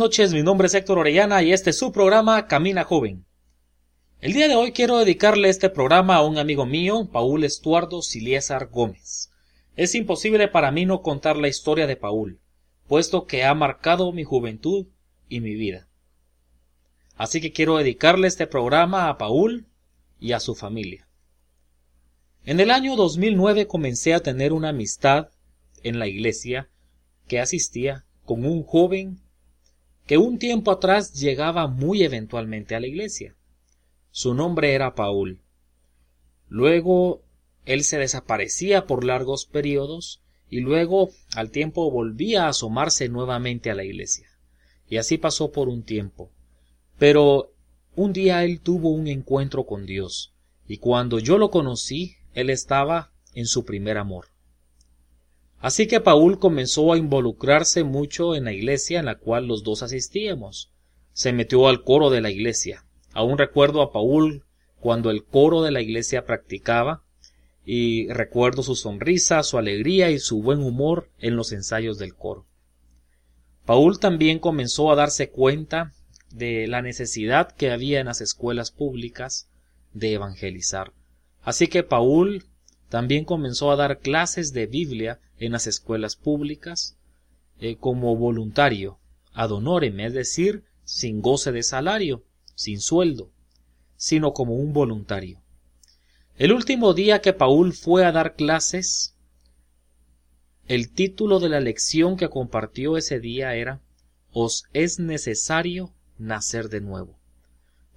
Noches, mi nombre es Héctor Orellana y este es su programa Camina Joven. El día de hoy quiero dedicarle este programa a un amigo mío, Paul Estuardo Siliesar Gómez. Es imposible para mí no contar la historia de Paul, puesto que ha marcado mi juventud y mi vida. Así que quiero dedicarle este programa a Paul y a su familia. En el año 2009 comencé a tener una amistad en la iglesia que asistía con un joven que un tiempo atrás llegaba muy eventualmente a la iglesia. Su nombre era Paul. Luego él se desaparecía por largos periodos y luego al tiempo volvía a asomarse nuevamente a la iglesia. Y así pasó por un tiempo. Pero un día él tuvo un encuentro con Dios, y cuando yo lo conocí, él estaba en su primer amor. Así que Paul comenzó a involucrarse mucho en la iglesia en la cual los dos asistíamos. Se metió al coro de la iglesia. Aún recuerdo a Paul cuando el coro de la iglesia practicaba y recuerdo su sonrisa, su alegría y su buen humor en los ensayos del coro. Paul también comenzó a darse cuenta de la necesidad que había en las escuelas públicas de evangelizar. Así que Paul también comenzó a dar clases de Biblia en las escuelas públicas eh, como voluntario, ad honorem, es decir, sin goce de salario, sin sueldo, sino como un voluntario. El último día que Paul fue a dar clases, el título de la lección que compartió ese día era Os es necesario nacer de nuevo.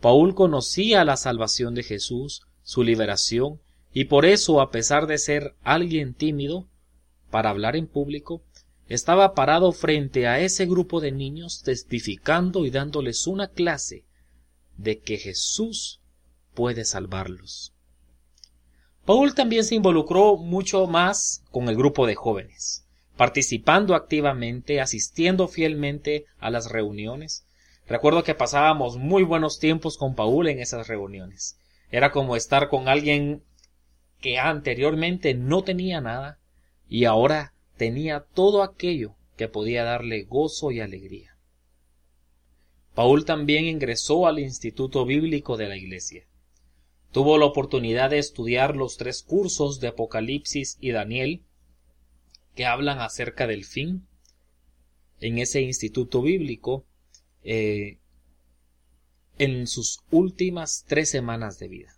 Paul conocía la salvación de Jesús, su liberación, y por eso, a pesar de ser alguien tímido para hablar en público, estaba parado frente a ese grupo de niños testificando y dándoles una clase de que Jesús puede salvarlos. Paul también se involucró mucho más con el grupo de jóvenes, participando activamente, asistiendo fielmente a las reuniones. Recuerdo que pasábamos muy buenos tiempos con Paul en esas reuniones. Era como estar con alguien que anteriormente no tenía nada y ahora tenía todo aquello que podía darle gozo y alegría. Paul también ingresó al Instituto Bíblico de la Iglesia. Tuvo la oportunidad de estudiar los tres cursos de Apocalipsis y Daniel que hablan acerca del fin en ese instituto bíblico eh, en sus últimas tres semanas de vida.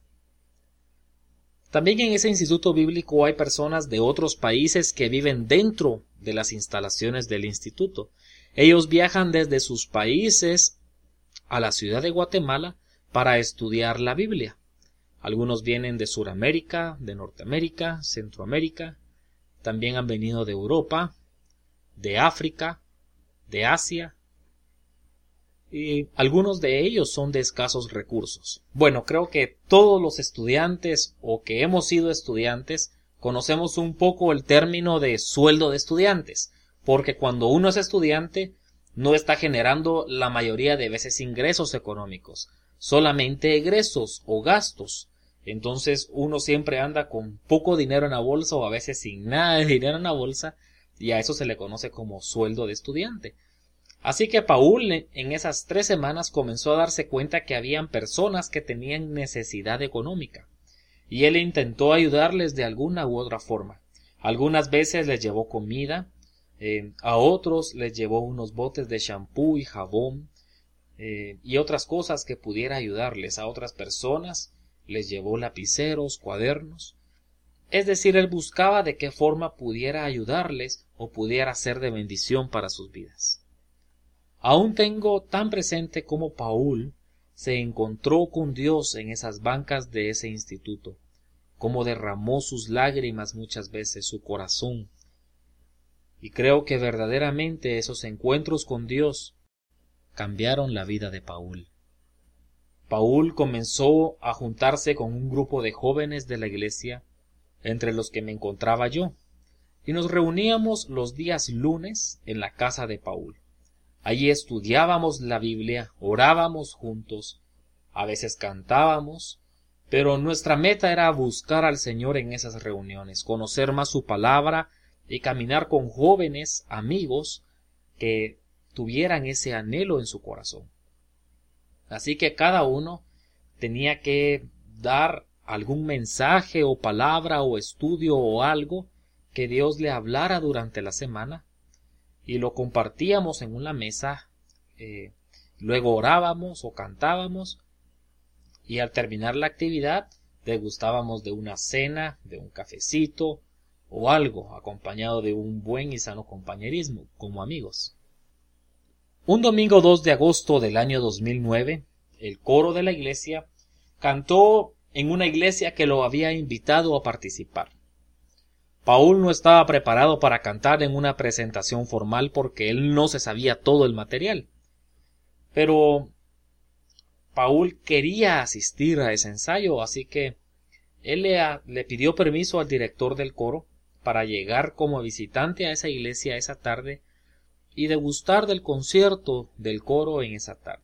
También en ese instituto bíblico hay personas de otros países que viven dentro de las instalaciones del instituto. Ellos viajan desde sus países a la ciudad de Guatemala para estudiar la Biblia. Algunos vienen de Sudamérica, de Norteamérica, Centroamérica, también han venido de Europa, de África, de Asia, y algunos de ellos son de escasos recursos. Bueno, creo que todos los estudiantes o que hemos sido estudiantes conocemos un poco el término de sueldo de estudiantes, porque cuando uno es estudiante no está generando la mayoría de veces ingresos económicos, solamente egresos o gastos. Entonces uno siempre anda con poco dinero en la bolsa o a veces sin nada de dinero en la bolsa y a eso se le conoce como sueldo de estudiante. Así que Paul en esas tres semanas comenzó a darse cuenta que habían personas que tenían necesidad económica, y él intentó ayudarles de alguna u otra forma. Algunas veces les llevó comida, eh, a otros les llevó unos botes de champú y jabón, eh, y otras cosas que pudiera ayudarles. A otras personas les llevó lapiceros, cuadernos. Es decir, él buscaba de qué forma pudiera ayudarles o pudiera ser de bendición para sus vidas. Aún tengo tan presente como Paul se encontró con Dios en esas bancas de ese instituto, cómo derramó sus lágrimas muchas veces, su corazón. Y creo que verdaderamente esos encuentros con Dios cambiaron la vida de Paul. Paul comenzó a juntarse con un grupo de jóvenes de la iglesia, entre los que me encontraba yo, y nos reuníamos los días lunes en la casa de Paul. Allí estudiábamos la Biblia, orábamos juntos, a veces cantábamos, pero nuestra meta era buscar al Señor en esas reuniones, conocer más su palabra y caminar con jóvenes amigos que tuvieran ese anhelo en su corazón. Así que cada uno tenía que dar algún mensaje o palabra o estudio o algo que Dios le hablara durante la semana y lo compartíamos en una mesa, eh, luego orábamos o cantábamos y al terminar la actividad degustábamos de una cena, de un cafecito o algo acompañado de un buen y sano compañerismo como amigos. Un domingo 2 de agosto del año 2009, el coro de la iglesia cantó en una iglesia que lo había invitado a participar. Paul no estaba preparado para cantar en una presentación formal porque él no se sabía todo el material. Pero Paul quería asistir a ese ensayo, así que él le, pidió permiso al director del coro para llegar como visitante a esa iglesia esa tarde y degustar del concierto del coro en esa tarde.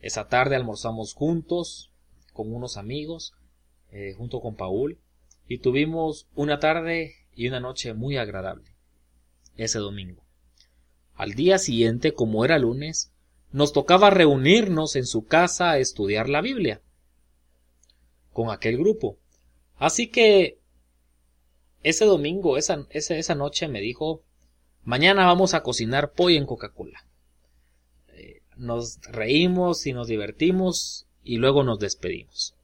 Esa tarde almorzamos juntos con unos amigos, eh, junto con Paul, y tuvimos una tarde y una noche muy agradable ese domingo. Al día siguiente, como era lunes, nos tocaba reunirnos en su casa a estudiar la Biblia con aquel grupo. Así que ese domingo, esa, esa, esa noche me dijo, Mañana vamos a cocinar pollo en Coca-Cola. Eh, nos reímos y nos divertimos y luego nos despedimos.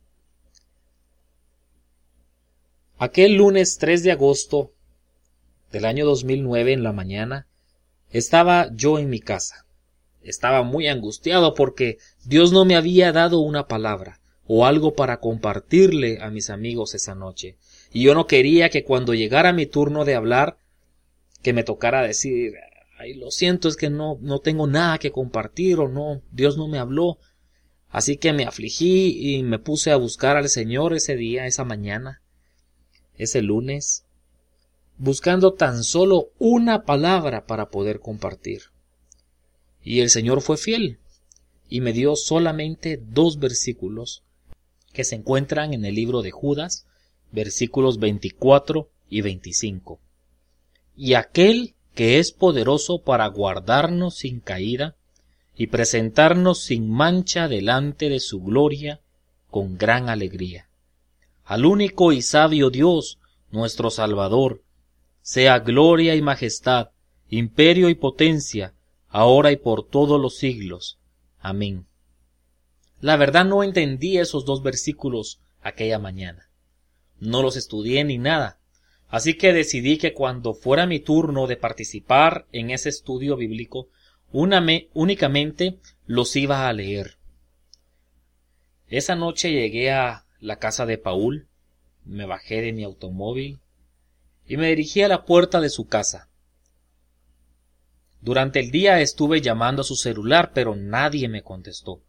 Aquel lunes 3 de agosto del año 2009 en la mañana estaba yo en mi casa. Estaba muy angustiado porque Dios no me había dado una palabra o algo para compartirle a mis amigos esa noche, y yo no quería que cuando llegara mi turno de hablar que me tocara decir, ay, lo siento, es que no, no tengo nada que compartir o no, Dios no me habló. Así que me afligí y me puse a buscar al Señor ese día, esa mañana, ese lunes, buscando tan solo una palabra para poder compartir. Y el Señor fue fiel y me dio solamente dos versículos que se encuentran en el libro de Judas, versículos 24 y 25 y aquel que es poderoso para guardarnos sin caída y presentarnos sin mancha delante de su gloria con gran alegría. Al único y sabio Dios, nuestro Salvador, sea gloria y majestad, imperio y potencia, ahora y por todos los siglos. Amén. La verdad no entendí esos dos versículos aquella mañana. No los estudié ni nada, Así que decidí que cuando fuera mi turno de participar en ese estudio bíblico, únicamente los iba a leer. Esa noche llegué a la casa de Paul, me bajé de mi automóvil y me dirigí a la puerta de su casa. Durante el día estuve llamando a su celular, pero nadie me contestó.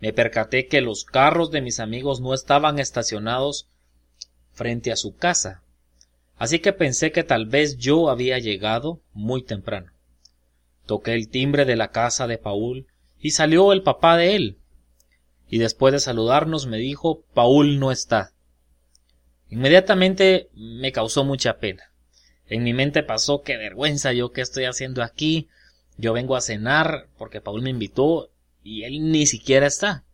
Me percaté que los carros de mis amigos no estaban estacionados frente a su casa, así que pensé que tal vez yo había llegado muy temprano. Toqué el timbre de la casa de Paul y salió el papá de él. Y después de saludarnos me dijo Paul no está. Inmediatamente me causó mucha pena. En mi mente pasó qué vergüenza yo qué estoy haciendo aquí. Yo vengo a cenar porque Paul me invitó y él ni siquiera está.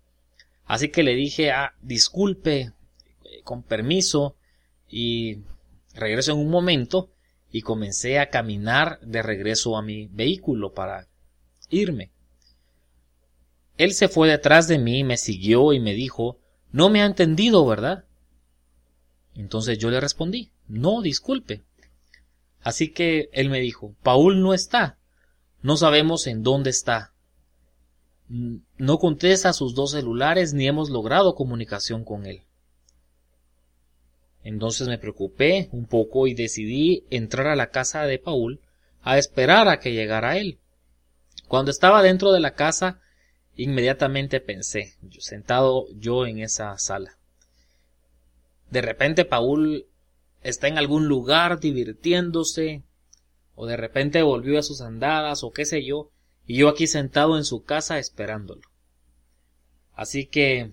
Así que le dije, ah, disculpe, con permiso, y Regreso en un momento y comencé a caminar de regreso a mi vehículo para irme. Él se fue detrás de mí, me siguió y me dijo, no me ha entendido, ¿verdad? Entonces yo le respondí, no, disculpe. Así que él me dijo, Paul no está, no sabemos en dónde está. No contesta sus dos celulares ni hemos logrado comunicación con él. Entonces me preocupé un poco y decidí entrar a la casa de Paul a esperar a que llegara él. Cuando estaba dentro de la casa, Inmediatamente pensé, sentado yo en esa sala. De repente Paul está en algún lugar divirtiéndose, o de repente volvió a sus andadas, o qué sé yo, y yo aquí sentado en su casa esperándolo. Así que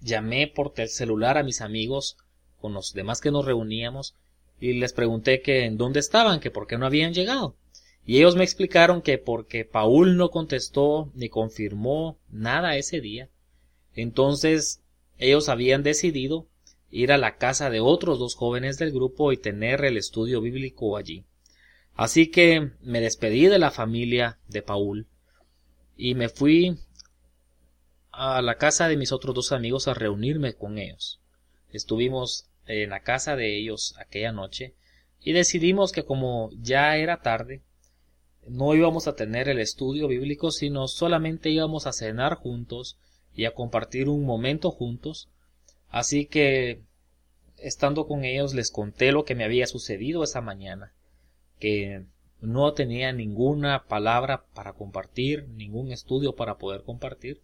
llamé por celular a mis amigos con los demás que nos reuníamos y les pregunté que en dónde estaban, que por qué no habían llegado. Y ellos me explicaron que porque Paul no contestó ni confirmó nada ese día, entonces ellos habían decidido ir a la casa de otros dos jóvenes del grupo y tener el estudio bíblico allí. Así que me despedí de la familia de Paul y me fui a la casa de mis otros dos amigos a reunirme con ellos. Estuvimos en la casa de ellos aquella noche y decidimos que como ya era tarde, no íbamos a tener el estudio bíblico, sino solamente íbamos a cenar juntos y a compartir un momento juntos. Así que, estando con ellos, les conté lo que me había sucedido esa mañana, que no tenía ninguna palabra para compartir, ningún estudio para poder compartir,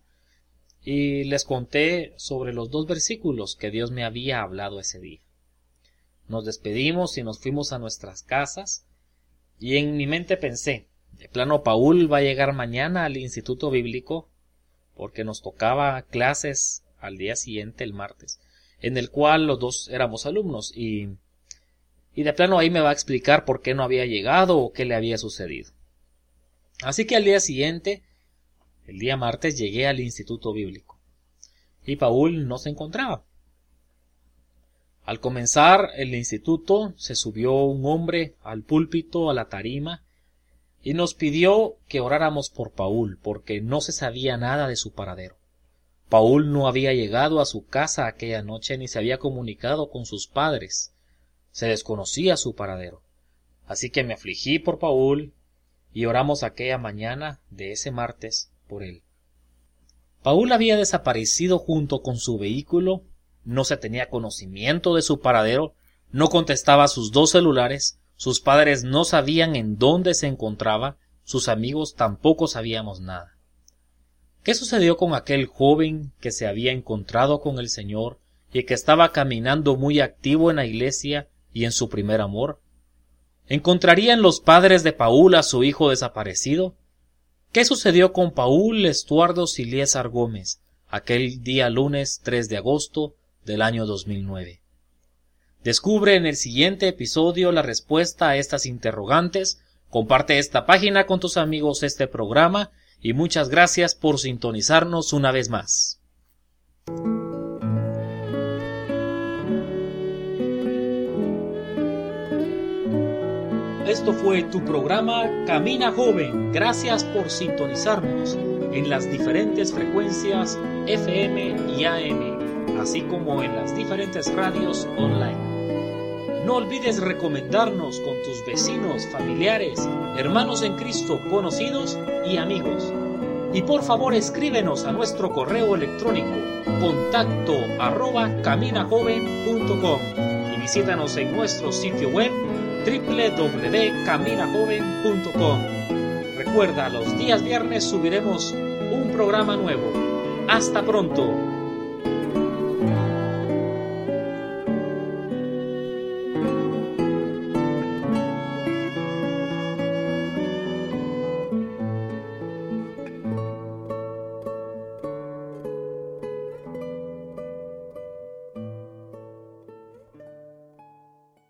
y les conté sobre los dos versículos que Dios me había hablado ese día. Nos despedimos y nos fuimos a nuestras casas, y en mi mente pensé, de plano Paul va a llegar mañana al Instituto Bíblico, porque nos tocaba clases al día siguiente, el martes, en el cual los dos éramos alumnos, y, y de plano ahí me va a explicar por qué no había llegado o qué le había sucedido. Así que al día siguiente, el día martes, llegué al Instituto Bíblico, y Paul no se encontraba. Al comenzar el instituto se subió un hombre al púlpito, a la tarima, y nos pidió que oráramos por Paul, porque no se sabía nada de su paradero. Paul no había llegado a su casa aquella noche ni se había comunicado con sus padres. Se desconocía su paradero. Así que me afligí por Paul y oramos aquella mañana de ese martes por él. Paul había desaparecido junto con su vehículo, no se tenía conocimiento de su paradero, no contestaba sus dos celulares, sus padres no sabían en dónde se encontraba, sus amigos tampoco sabíamos nada. ¿Qué sucedió con aquel joven que se había encontrado con el Señor y que estaba caminando muy activo en la iglesia y en su primer amor? ¿Encontrarían los padres de Paul a su hijo desaparecido? ¿Qué sucedió con Paul Estuardo Siliesar Gómez aquel día lunes 3 de agosto del año 2009? Descubre en el siguiente episodio la respuesta a estas interrogantes, comparte esta página con tus amigos este programa y muchas gracias por sintonizarnos una vez más. Esto fue tu programa Camina Joven. Gracias por sintonizarnos en las diferentes frecuencias FM y AM, así como en las diferentes radios online. No olvides recomendarnos con tus vecinos, familiares, hermanos en Cristo, conocidos y amigos. Y por favor escríbenos a nuestro correo electrónico contacto arroba caminajoven.com y visítanos en nuestro sitio web www.caminajoven.com. Recuerda, los días viernes subiremos un programa nuevo. Hasta pronto.